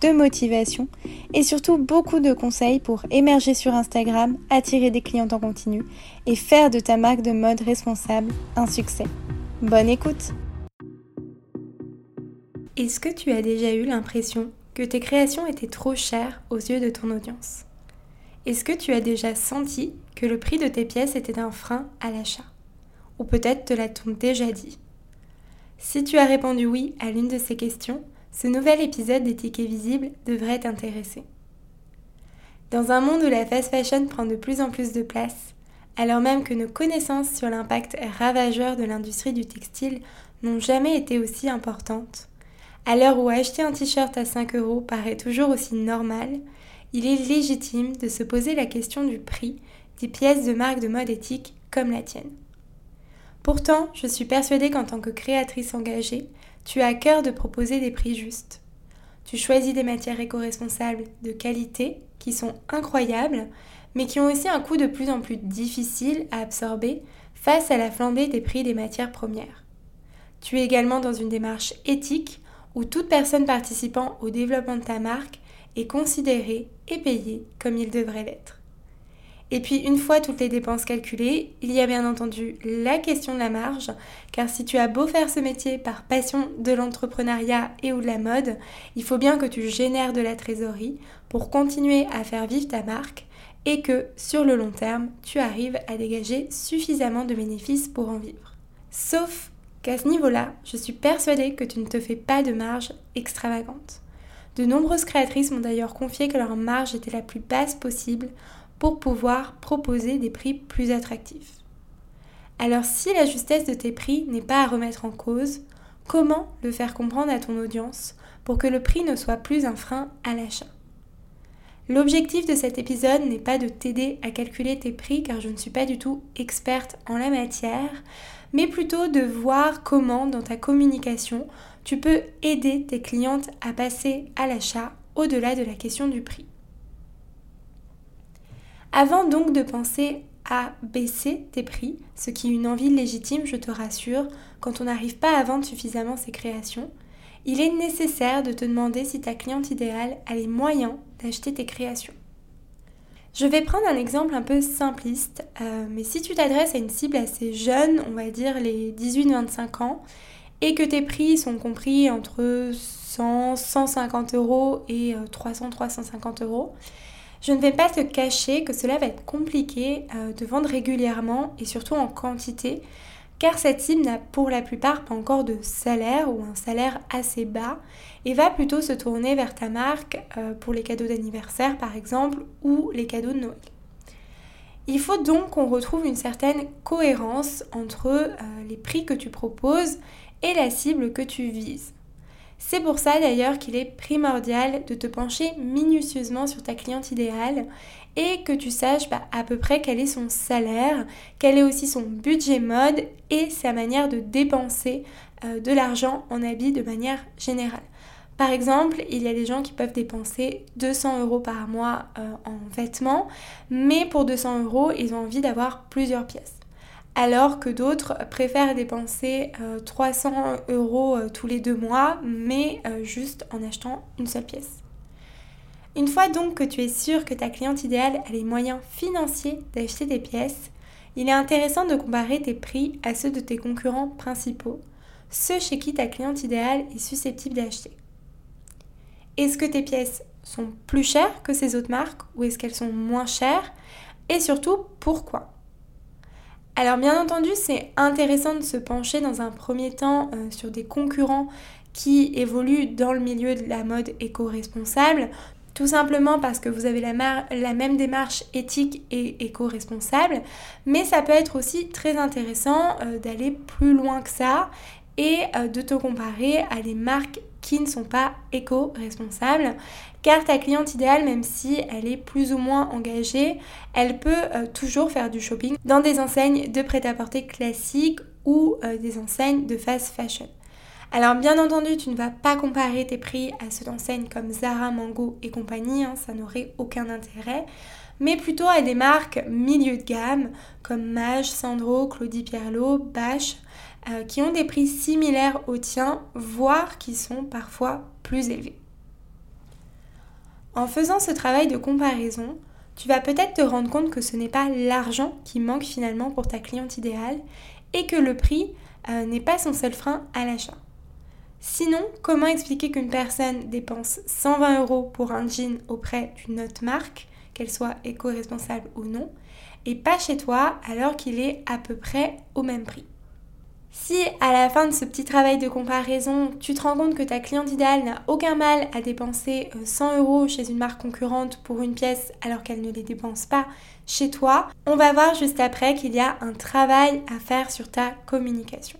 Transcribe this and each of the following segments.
de motivation et surtout beaucoup de conseils pour émerger sur Instagram, attirer des clients en continu et faire de ta marque de mode responsable un succès. Bonne écoute! Est-ce que tu as déjà eu l'impression que tes créations étaient trop chères aux yeux de ton audience? Est-ce que tu as déjà senti que le prix de tes pièces était un frein à l'achat? Ou peut-être te l'a-t-on déjà dit? Si tu as répondu oui à l'une de ces questions, ce nouvel épisode des tickets visibles devrait t'intéresser. Dans un monde où la fast fashion prend de plus en plus de place, alors même que nos connaissances sur l'impact ravageur de l'industrie du textile n'ont jamais été aussi importantes, à l'heure où acheter un t-shirt à 5 euros paraît toujours aussi normal, il est légitime de se poser la question du prix des pièces de marque de mode éthique comme la tienne. Pourtant, je suis persuadée qu'en tant que créatrice engagée, tu as à cœur de proposer des prix justes. Tu choisis des matières éco-responsables de qualité qui sont incroyables, mais qui ont aussi un coût de plus en plus difficile à absorber face à la flambée des prix des matières premières. Tu es également dans une démarche éthique où toute personne participant au développement de ta marque est considérée et payée comme il devrait l'être. Et puis une fois toutes les dépenses calculées, il y a bien entendu la question de la marge, car si tu as beau faire ce métier par passion de l'entrepreneuriat et ou de la mode, il faut bien que tu génères de la trésorerie pour continuer à faire vivre ta marque et que sur le long terme, tu arrives à dégager suffisamment de bénéfices pour en vivre. Sauf qu'à ce niveau-là, je suis persuadée que tu ne te fais pas de marge extravagante. De nombreuses créatrices m'ont d'ailleurs confié que leur marge était la plus basse possible pour pouvoir proposer des prix plus attractifs. Alors si la justesse de tes prix n'est pas à remettre en cause, comment le faire comprendre à ton audience pour que le prix ne soit plus un frein à l'achat? L'objectif de cet épisode n'est pas de t'aider à calculer tes prix car je ne suis pas du tout experte en la matière, mais plutôt de voir comment dans ta communication tu peux aider tes clientes à passer à l'achat au-delà de la question du prix. Avant donc de penser à baisser tes prix, ce qui est une envie légitime, je te rassure, quand on n'arrive pas à vendre suffisamment ses créations, il est nécessaire de te demander si ta cliente idéale a les moyens d'acheter tes créations. Je vais prendre un exemple un peu simpliste, euh, mais si tu t'adresses à une cible assez jeune, on va dire les 18-25 ans, et que tes prix sont compris entre 100, 150 euros et 300, euh, 350 euros, je ne vais pas te cacher que cela va être compliqué euh, de vendre régulièrement et surtout en quantité, car cette cible n'a pour la plupart pas encore de salaire ou un salaire assez bas et va plutôt se tourner vers ta marque euh, pour les cadeaux d'anniversaire par exemple ou les cadeaux de Noël. Il faut donc qu'on retrouve une certaine cohérence entre euh, les prix que tu proposes et la cible que tu vises. C'est pour ça d'ailleurs qu'il est primordial de te pencher minutieusement sur ta cliente idéale et que tu saches bah, à peu près quel est son salaire, quel est aussi son budget mode et sa manière de dépenser euh, de l'argent en habit de manière générale. Par exemple, il y a des gens qui peuvent dépenser 200 euros par mois euh, en vêtements, mais pour 200 euros, ils ont envie d'avoir plusieurs pièces alors que d'autres préfèrent dépenser 300 euh, euros euh, tous les deux mois, mais euh, juste en achetant une seule pièce. Une fois donc que tu es sûr que ta cliente idéale a les moyens financiers d'acheter des pièces, il est intéressant de comparer tes prix à ceux de tes concurrents principaux, ceux chez qui ta cliente idéale est susceptible d'acheter. Est-ce que tes pièces sont plus chères que ces autres marques ou est-ce qu'elles sont moins chères? Et surtout, pourquoi? Alors bien entendu, c'est intéressant de se pencher dans un premier temps euh, sur des concurrents qui évoluent dans le milieu de la mode éco-responsable, tout simplement parce que vous avez la, même démarche éthique et éco-responsable, mais ça peut être aussi très intéressant euh, d'aller plus loin que ça et euh, de te comparer à des marques qui ne sont pas éco-responsables, car ta cliente idéale, même si elle est plus ou moins engagée, elle peut euh, toujours faire du shopping dans des enseignes de prêt-à-porter classiques ou euh, des enseignes de fast fashion. Alors bien entendu, tu ne vas pas comparer tes prix à ceux d'enseignes comme Zara, Mango et compagnie, hein, ça n'aurait aucun intérêt, mais plutôt à des marques milieu de gamme comme Mage, Sandro, Claudie Pierlot, Bache, euh, qui ont des prix similaires aux tiens, voire qui sont parfois plus élevés. En faisant ce travail de comparaison, tu vas peut-être te rendre compte que ce n'est pas l'argent qui manque finalement pour ta cliente idéale et que le prix euh, n'est pas son seul frein à l'achat. Sinon, comment expliquer qu'une personne dépense 120 euros pour un jean auprès d'une autre marque, qu'elle soit éco-responsable ou non, et pas chez toi alors qu'il est à peu près au même prix? Si à la fin de ce petit travail de comparaison, tu te rends compte que ta cliente idéale n'a aucun mal à dépenser 100 euh, euros chez une marque concurrente pour une pièce alors qu'elle ne les dépense pas chez toi, on va voir juste après qu'il y a un travail à faire sur ta communication.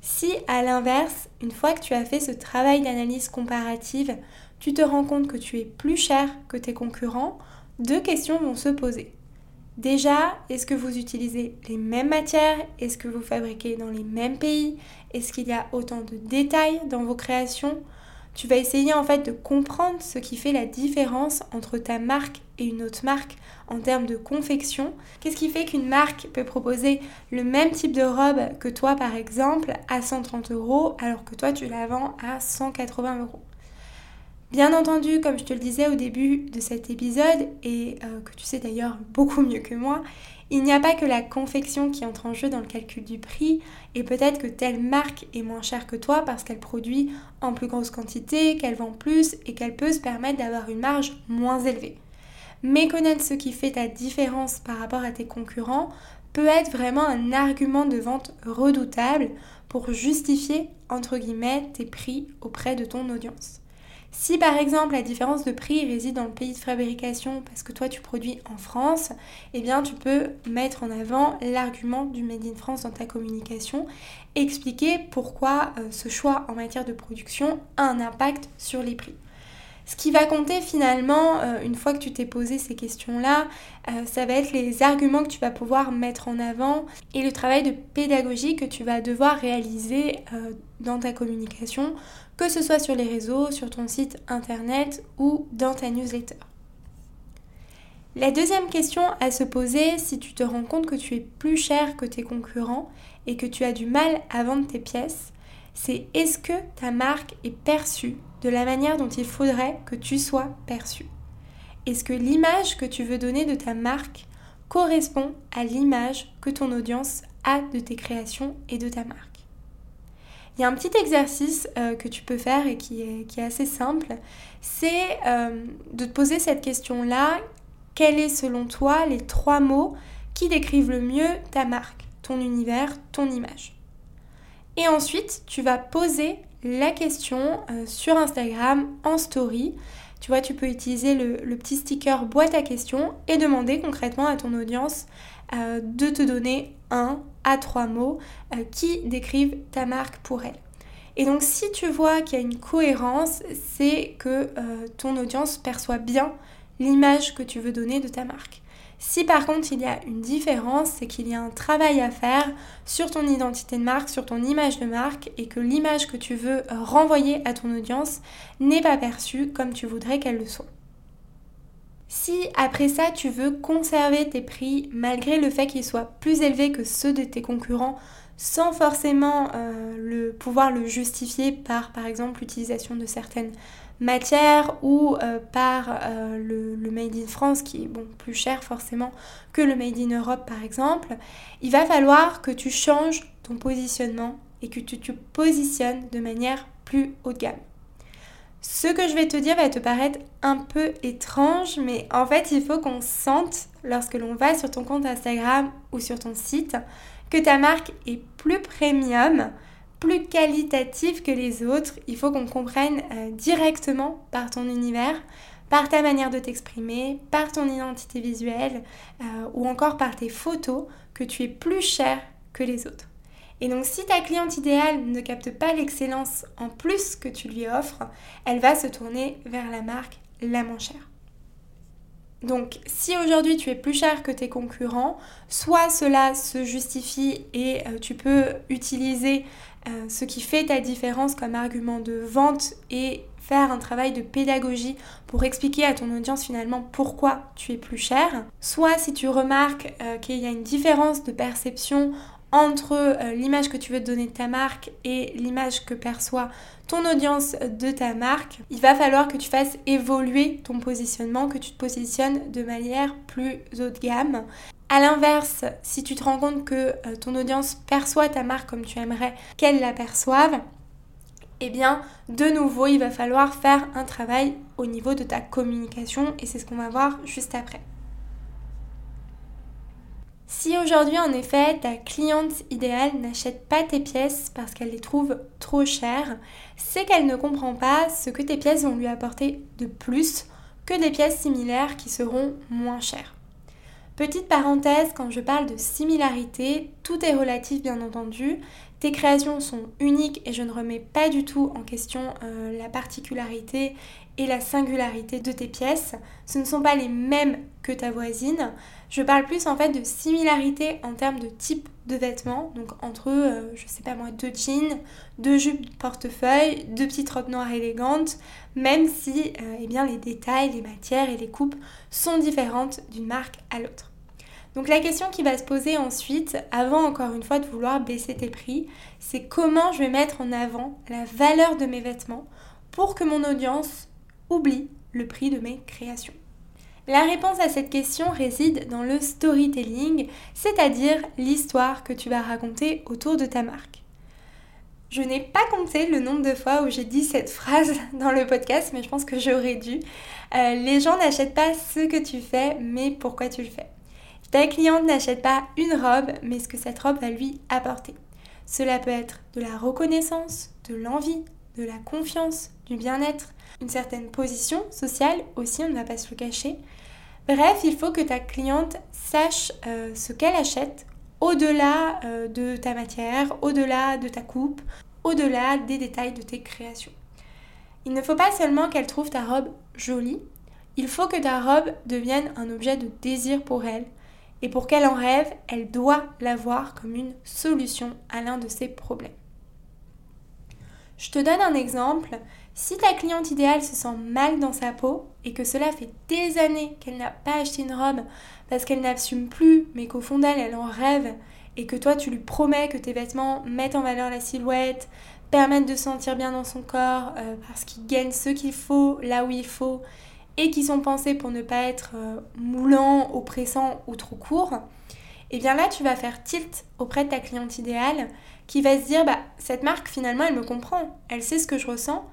Si à l'inverse, une fois que tu as fait ce travail d'analyse comparative, tu te rends compte que tu es plus cher que tes concurrents, deux questions vont se poser. Déjà, est-ce que vous utilisez les mêmes matières? Est-ce que vous fabriquez dans les mêmes pays? Est-ce qu'il y a autant de détails dans vos créations? Tu vas essayer en fait de comprendre ce qui fait la différence entre ta marque et une autre marque en termes de confection. Qu'est-ce qui fait qu'une marque peut proposer le même type de robe que toi par exemple à 130 euros alors que toi tu la vends à 180 euros? Bien entendu, comme je te le disais au début de cet épisode, et euh, que tu sais d'ailleurs beaucoup mieux que moi, il n'y a pas que la confection qui entre en jeu dans le calcul du prix, et peut-être que telle marque est moins chère que toi parce qu'elle produit en plus grosse quantité, qu'elle vend plus et qu'elle peut se permettre d'avoir une marge moins élevée. Mais connaître ce qui fait ta différence par rapport à tes concurrents peut être vraiment un argument de vente redoutable pour justifier, entre guillemets, tes prix auprès de ton audience. Si par exemple la différence de prix réside dans le pays de fabrication parce que toi tu produis en France, eh bien tu peux mettre en avant l'argument du Made in France dans ta communication, expliquer pourquoi euh, ce choix en matière de production a un impact sur les prix. Ce qui va compter finalement, euh, une fois que tu t'es posé ces questions-là, euh, ça va être les arguments que tu vas pouvoir mettre en avant et le travail de pédagogie que tu vas devoir réaliser euh, dans ta communication, que ce soit sur les réseaux, sur ton site internet ou dans ta newsletter. La deuxième question à se poser si tu te rends compte que tu es plus cher que tes concurrents et que tu as du mal à vendre tes pièces, c'est est-ce que ta marque est perçue de la manière dont il faudrait que tu sois perçu? Est-ce que l'image que tu veux donner de ta marque correspond à l'image que ton audience a de tes créations et de ta marque? Il y a un petit exercice euh, que tu peux faire et qui est, qui est assez simple, c'est euh, de te poser cette question-là, quels est selon toi les trois mots qui décrivent le mieux ta marque, ton univers, ton image? Et ensuite, tu vas poser la question euh, sur Instagram en story. Tu vois, tu peux utiliser le, petit sticker boîte à questions et demander concrètement à ton audience euh, de te donner un à trois mots euh, qui décrivent ta marque pour elle. Et donc si tu vois qu'il y a une cohérence, c'est que ton audience perçoit bien l'image que tu veux donner de ta marque. Si par contre il y a une différence, c'est qu'il y a un travail à faire sur ton identité de marque, sur ton image de marque et que l'image que tu veux renvoyer à ton audience n'est pas perçue comme tu voudrais qu'elle le soit. Si après ça tu veux conserver tes prix malgré le fait qu'ils soient plus élevés que ceux de tes concurrents sans forcément euh, le, pouvoir le justifier par par exemple l'utilisation de certaines matière ou euh, par euh, le, Made in France qui est bon, plus cher forcément que le Made in Europe par exemple, il va falloir que tu changes ton positionnement et que tu te positionnes de manière plus haut de gamme. Ce que je vais te dire va te paraître un peu étrange, mais en fait, il faut qu'on sente, lorsque l'on va sur ton compte Instagram ou sur ton site, que ta marque est plus premium, plus qualitative que les autres. Il faut qu'on comprenne euh, directement par ton univers, par ta manière de t'exprimer, par ton identité visuelle euh, ou encore par tes photos que tu es plus cher que les autres. Et donc si ta cliente idéale ne capte pas l'excellence en plus que tu lui offres, elle va se tourner vers la marque la moins chère. Donc si aujourd'hui tu es plus cher que tes concurrents, soit cela se justifie et euh, tu peux utiliser euh, ce qui fait ta différence comme argument de vente et faire un travail de pédagogie pour expliquer à ton audience finalement pourquoi tu es plus cher. Soit si tu remarques euh, qu'il y a une différence de perception entre euh, l'image que tu veux donner de ta marque et l'image que perçoit ton audience de ta marque, il va falloir que tu fasses évoluer ton positionnement, que tu te positionnes de manière plus haut de gamme. A l'inverse, si tu te rends compte que euh, ton audience perçoit ta marque comme tu aimerais qu'elle la perçoive, eh bien, de nouveau, il va falloir faire un travail au niveau de ta communication et c'est ce qu'on va voir juste après. Si aujourd'hui, en effet, ta cliente idéale n'achète pas tes pièces parce qu'elle les trouve trop chères, c'est qu'elle ne comprend pas ce que tes pièces vont lui apporter de plus que des pièces similaires qui seront moins chères. Petite parenthèse, quand je parle de similarité, tout est relatif bien entendu. Tes créations sont uniques et je ne remets pas du tout en question euh, la particularité et la singularité de tes pièces. Ce ne sont pas les mêmes que ta voisine. Je parle plus en fait de similarité en termes de type de vêtements. Donc entre, euh, je sais pas moi, deux jeans, deux jupes portefeuille, deux petites robes noires élégantes, même si euh, eh bien, les détails, les matières et les coupes sont différentes d'une marque à l'autre. Donc la question qui va se poser ensuite, avant encore une fois de vouloir baisser tes prix, c'est comment je vais mettre en avant la valeur de mes vêtements pour que mon audience oublie le prix de mes créations. La réponse à cette question réside dans le storytelling, c'est-à-dire l'histoire que tu vas raconter autour de ta marque. Je n'ai pas compté le nombre de fois où j'ai dit cette phrase dans le podcast, mais je pense que j'aurais dû. Euh, les gens n'achètent pas ce que tu fais, mais pourquoi tu le fais. Ta cliente n'achète pas une robe, mais ce que cette robe va lui apporter. Cela peut être de la reconnaissance, de l'envie, de la confiance, du bien-être, une certaine position sociale aussi, on ne va pas se le cacher. Bref, il faut que ta cliente sache euh, ce qu'elle achète au-delà euh, de ta matière, au-delà de ta coupe, au-delà des détails de tes créations. Il ne faut pas seulement qu'elle trouve ta robe jolie, il faut que ta robe devienne un objet de désir pour elle, et pour qu'elle en rêve, elle doit la voir comme une solution à l'un de ses problèmes. Je te donne un exemple. Si ta cliente idéale se sent mal dans sa peau et que cela fait des années qu'elle n'a pas acheté une robe parce qu'elle n'assume plus, mais qu'au fond d'elle, elle en rêve, et que toi tu lui promets que tes vêtements mettent en valeur la silhouette, permettent de se sentir bien dans son corps, euh, parce qu'ils gagnent ce qu'il faut là où il faut, et qui sont pensés pour ne pas être euh, moulants, oppressants ou trop courts, et eh bien là tu vas faire tilt auprès de ta cliente idéale qui va se dire bah cette marque finalement elle me comprend, elle sait ce que je ressens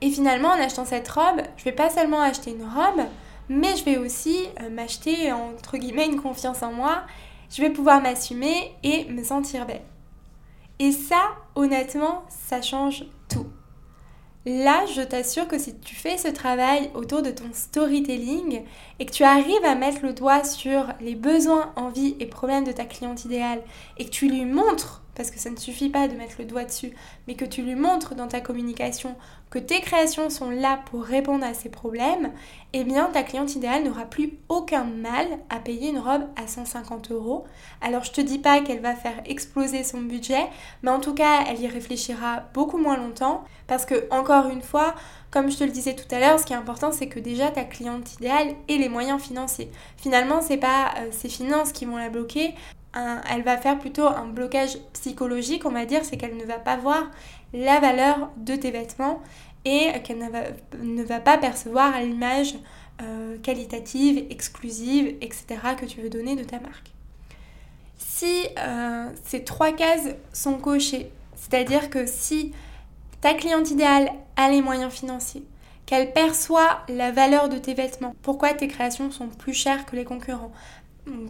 et finalement en achetant cette robe, je vais pas seulement acheter une robe, mais je vais aussi euh, m'acheter entre guillemets une confiance en moi, je vais pouvoir m'assumer et me sentir belle. Et ça, honnêtement, ça change tout. Là, je t'assure que si tu fais ce travail autour de ton storytelling et que tu arrives à mettre le doigt sur les besoins, envies et problèmes de ta cliente idéale et que tu lui montres parce que ça ne suffit pas de mettre le doigt dessus, mais que tu lui montres dans ta communication que tes créations sont là pour répondre à ces problèmes, eh bien ta cliente idéale n'aura plus aucun mal à payer une robe à 150 euros. Alors je te dis pas qu'elle va faire exploser son budget, mais en tout cas elle y réfléchira beaucoup moins longtemps, parce que encore une fois, comme je te le disais tout à l'heure, ce qui est important, c'est que déjà ta cliente idéale ait les moyens financiers. Finalement, c'est pas euh, ses finances qui vont la bloquer, elle va faire plutôt un blocage psychologique, on va dire, c'est qu'elle ne va pas voir la valeur de tes vêtements et qu'elle ne va, pas percevoir l'image euh, qualitative, exclusive, etc. que tu veux donner de ta marque. Si euh, ces trois cases sont cochées, c'est-à-dire que si ta cliente idéale a les moyens financiers, qu'elle perçoit la valeur de tes vêtements, pourquoi tes créations sont plus chères que les concurrents,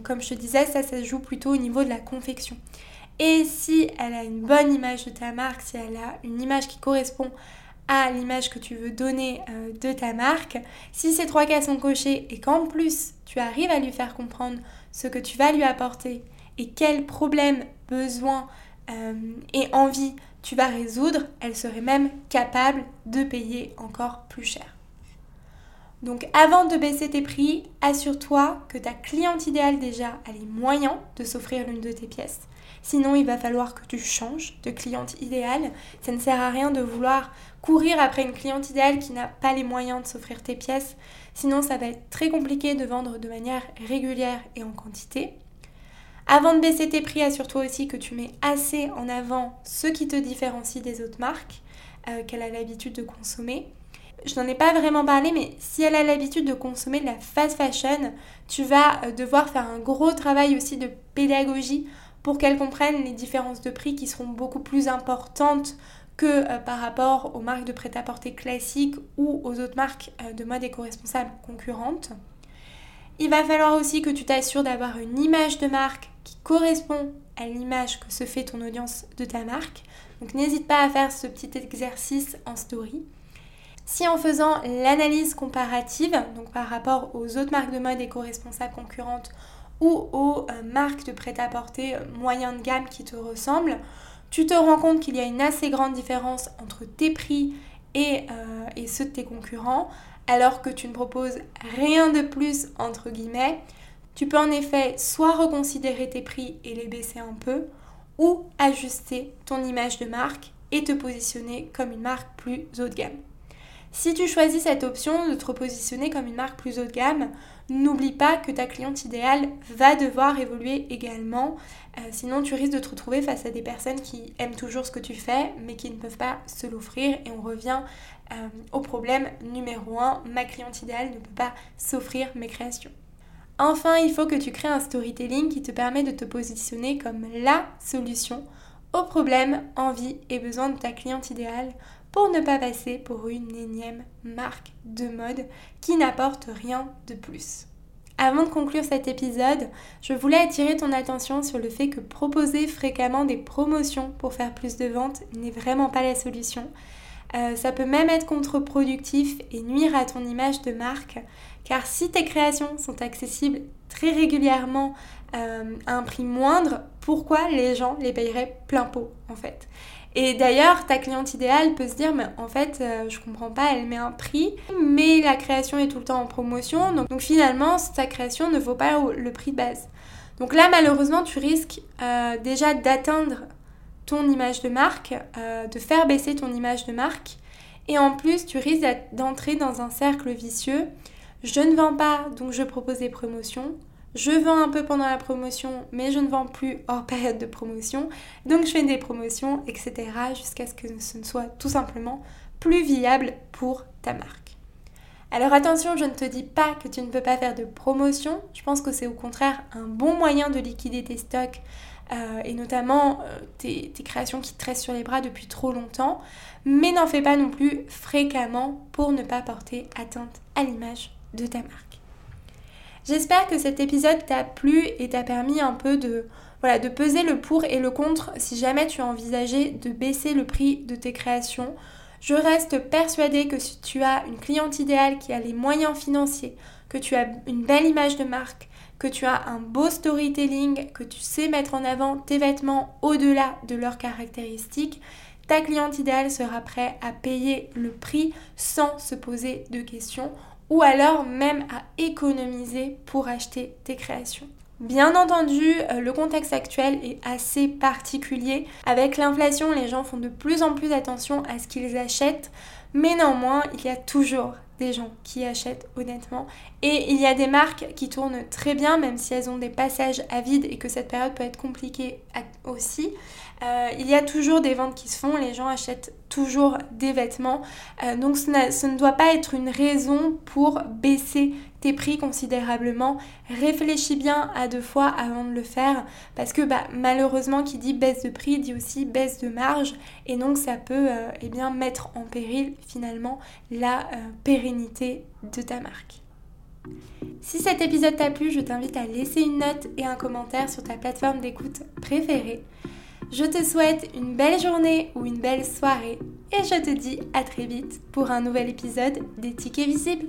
comme je te disais, ça, ça se joue plutôt au niveau de la confection. Et si elle a une bonne image de ta marque, si elle a une image qui correspond à l'image que tu veux donner euh, de ta marque, si ces trois cas sont cochés et qu'en plus tu arrives à lui faire comprendre ce que tu vas lui apporter et quels problèmes, besoins euh, et envie tu vas résoudre, elle serait même capable de payer encore plus cher. Donc avant de baisser tes prix, assure-toi que ta cliente idéale déjà a les moyens de s'offrir l'une de tes pièces. Sinon, il va falloir que tu changes de cliente idéale. Ça ne sert à rien de vouloir courir après une cliente idéale qui n'a pas les moyens de s'offrir tes pièces. Sinon, ça va être très compliqué de vendre de manière régulière et en quantité. Avant de baisser tes prix, assure-toi aussi que tu mets assez en avant ce qui te différencie des autres marques euh, qu'elle a l'habitude de consommer. Je n'en ai pas vraiment parlé, mais si elle a l'habitude de consommer de la fast fashion, tu vas euh, devoir faire un gros travail aussi de pédagogie pour qu'elle comprenne les différences de prix qui seront beaucoup plus importantes que euh, par rapport aux marques de prêt-à-porter classiques ou aux autres marques de mode éco-responsable concurrentes. Il va falloir aussi que tu t'assures d'avoir une image de marque qui correspond à l'image que se fait ton audience de ta marque. Donc n'hésite pas à faire ce petit exercice en story. Si en faisant l'analyse comparative, donc par rapport aux autres marques de mode éco-responsables concurrentes ou aux euh, marques de prêt-à-porter euh, moyen de gamme qui te ressemblent, tu te rends compte qu'il y a une assez grande différence entre tes prix et, euh, et ceux de tes concurrents, alors que tu ne proposes rien de plus entre guillemets, tu peux en effet soit reconsidérer tes prix et les baisser un peu, ou ajuster ton image de marque et te positionner comme une marque plus haut de gamme. Si tu choisis cette option de te repositionner comme une marque plus haut de gamme, n'oublie pas que ta cliente idéale va devoir évoluer également. Euh, sinon, tu risques de te retrouver face à des personnes qui aiment toujours ce que tu fais, mais qui ne peuvent pas se l'offrir. Et on revient euh, au problème numéro 1, ma cliente idéale ne peut pas s'offrir mes créations. Enfin, il faut que tu crées un storytelling qui te permet de te positionner comme la solution aux problèmes, envies et besoins de ta cliente idéale pour ne pas passer pour une énième marque de mode qui n'apporte rien de plus. Avant de conclure cet épisode, je voulais attirer ton attention sur le fait que proposer fréquemment des promotions pour faire plus de ventes n'est vraiment pas la solution. Euh, ça peut même être contre-productif et nuire à ton image de marque, car si tes créations sont accessibles très régulièrement euh, à un prix moindre, pourquoi les gens les payeraient plein pot en fait? Et d'ailleurs, ta cliente idéale peut se dire, mais en fait, euh, je comprends pas, elle met un prix, mais la création est tout le temps en promotion, donc, finalement, ta création ne vaut pas le prix de base. Donc là, malheureusement, tu risques déjà d'atteindre ton image de marque, euh, de faire baisser ton image de marque. Et en plus, tu risques d'entrer dans un cercle vicieux. Je ne vends pas, donc je propose des promotions. Je vends un peu pendant la promotion, mais je ne vends plus hors période de promotion. Donc je fais des promotions, etc. jusqu'à ce que ce ne soit tout simplement plus viable pour ta marque. Alors attention, je ne te dis pas que tu ne peux pas faire de promotion. Je pense que c'est au contraire un bon moyen de liquider tes stocks, euh, et notamment euh, tes, créations qui te sur les bras depuis trop longtemps, mais n'en fais pas non plus fréquemment pour ne pas porter atteinte à l'image de ta marque. J'espère que cet épisode t'a plu et t'a permis un peu de, voilà, de peser le pour et le contre si jamais tu as envisagé de baisser le prix de tes créations. Je reste persuadée que si tu as une cliente idéale qui a les moyens financiers, que tu as une belle image de marque, que tu as un beau storytelling, que tu sais mettre en avant tes vêtements au-delà de leurs caractéristiques, ta cliente idéale sera prête à payer le prix sans se poser de questions ou alors même à économiser pour acheter tes créations. Bien entendu, euh, le contexte actuel est assez particulier. Avec l'inflation, les gens font de plus en plus attention à ce qu'ils achètent, mais néanmoins, il y a toujours des gens qui achètent honnêtement. Et il y a des marques qui tournent très bien, même si elles ont des passages à vide et que cette période peut être compliquée aussi. Euh, il y a toujours des ventes qui se font, les gens achètent toujours des vêtements. Euh, donc ce, ne doit pas être une raison pour baisser tes prix considérablement. Réfléchis bien à deux fois avant de le faire parce que bah, malheureusement qui dit baisse de prix dit aussi baisse de marge et donc ça peut euh, eh bien, mettre en péril finalement la pérennité de ta marque. Si cet épisode t'a plu, je t'invite à laisser une note et un commentaire sur ta plateforme d'écoute préférée. Je te souhaite une belle journée ou une belle soirée et je te dis à très vite pour un nouvel épisode des tickets visibles.